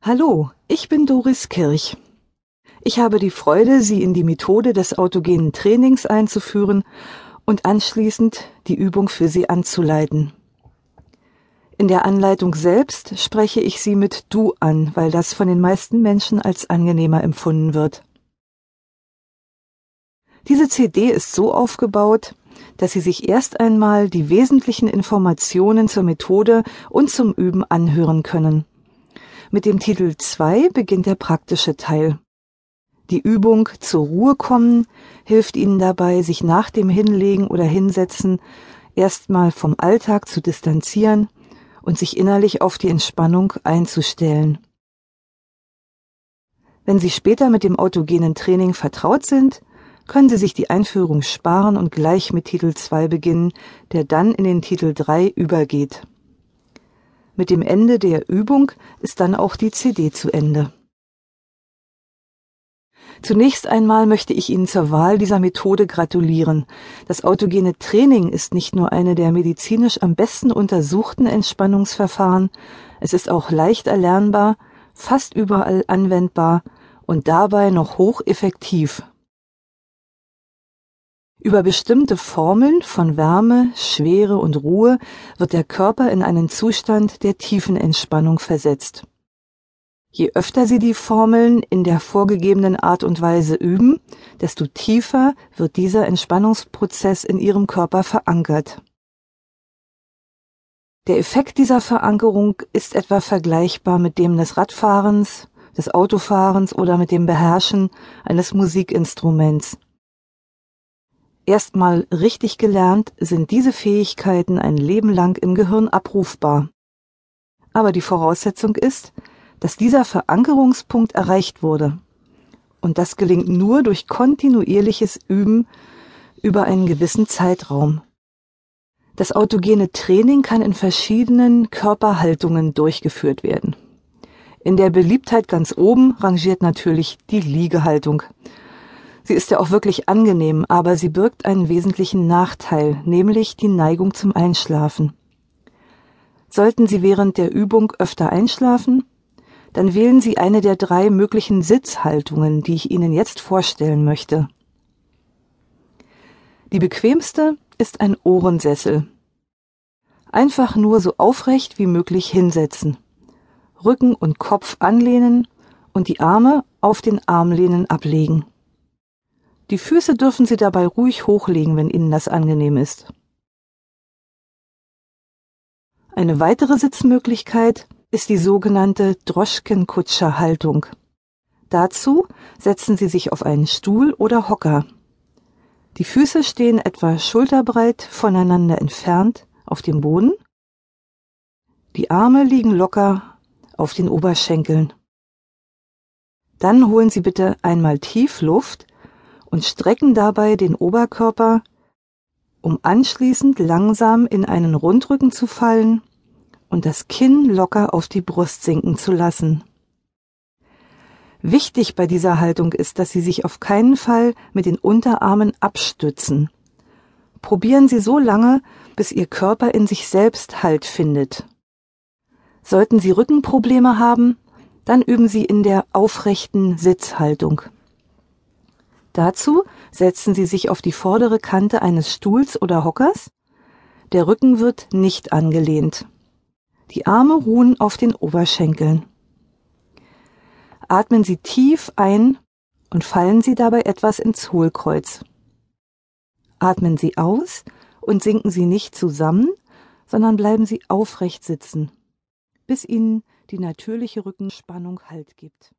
Hallo, ich bin Doris Kirch. Ich habe die Freude, Sie in die Methode des autogenen Trainings einzuführen und anschließend die Übung für Sie anzuleiten. In der Anleitung selbst spreche ich Sie mit Du an, weil das von den meisten Menschen als angenehmer empfunden wird. Diese CD ist so aufgebaut, dass Sie sich erst einmal die wesentlichen Informationen zur Methode und zum Üben anhören können. Mit dem Titel 2 beginnt der praktische Teil. Die Übung zur Ruhe kommen hilft Ihnen dabei, sich nach dem Hinlegen oder Hinsetzen erstmal vom Alltag zu distanzieren und sich innerlich auf die Entspannung einzustellen. Wenn Sie später mit dem autogenen Training vertraut sind, können Sie sich die Einführung sparen und gleich mit Titel 2 beginnen, der dann in den Titel 3 übergeht. Mit dem Ende der Übung ist dann auch die CD zu Ende. Zunächst einmal möchte ich Ihnen zur Wahl dieser Methode gratulieren. Das autogene Training ist nicht nur eine der medizinisch am besten untersuchten Entspannungsverfahren, es ist auch leicht erlernbar, fast überall anwendbar und dabei noch hocheffektiv. Über bestimmte Formeln von Wärme, Schwere und Ruhe wird der Körper in einen Zustand der tiefen Entspannung versetzt. Je öfter Sie die Formeln in der vorgegebenen Art und Weise üben, desto tiefer wird dieser Entspannungsprozess in Ihrem Körper verankert. Der Effekt dieser Verankerung ist etwa vergleichbar mit dem des Radfahrens, des Autofahrens oder mit dem Beherrschen eines Musikinstruments. Erstmal richtig gelernt sind diese Fähigkeiten ein Leben lang im Gehirn abrufbar. Aber die Voraussetzung ist, dass dieser Verankerungspunkt erreicht wurde. Und das gelingt nur durch kontinuierliches Üben über einen gewissen Zeitraum. Das autogene Training kann in verschiedenen Körperhaltungen durchgeführt werden. In der Beliebtheit ganz oben rangiert natürlich die Liegehaltung. Sie ist ja auch wirklich angenehm, aber sie birgt einen wesentlichen Nachteil, nämlich die Neigung zum Einschlafen. Sollten Sie während der Übung öfter einschlafen, dann wählen Sie eine der drei möglichen Sitzhaltungen, die ich Ihnen jetzt vorstellen möchte. Die bequemste ist ein Ohrensessel. Einfach nur so aufrecht wie möglich hinsetzen, Rücken und Kopf anlehnen und die Arme auf den Armlehnen ablegen. Die Füße dürfen Sie dabei ruhig hochlegen, wenn Ihnen das angenehm ist. Eine weitere Sitzmöglichkeit ist die sogenannte Droschkenkutscher-Haltung. Dazu setzen Sie sich auf einen Stuhl oder Hocker. Die Füße stehen etwa schulterbreit voneinander entfernt auf dem Boden. Die Arme liegen locker auf den Oberschenkeln. Dann holen Sie bitte einmal tief Luft und strecken dabei den Oberkörper, um anschließend langsam in einen Rundrücken zu fallen und das Kinn locker auf die Brust sinken zu lassen. Wichtig bei dieser Haltung ist, dass Sie sich auf keinen Fall mit den Unterarmen abstützen. Probieren Sie so lange, bis Ihr Körper in sich selbst Halt findet. Sollten Sie Rückenprobleme haben, dann üben Sie in der aufrechten Sitzhaltung. Dazu setzen Sie sich auf die vordere Kante eines Stuhls oder Hockers. Der Rücken wird nicht angelehnt. Die Arme ruhen auf den Oberschenkeln. Atmen Sie tief ein und fallen Sie dabei etwas ins Hohlkreuz. Atmen Sie aus und sinken Sie nicht zusammen, sondern bleiben Sie aufrecht sitzen, bis Ihnen die natürliche Rückenspannung Halt gibt.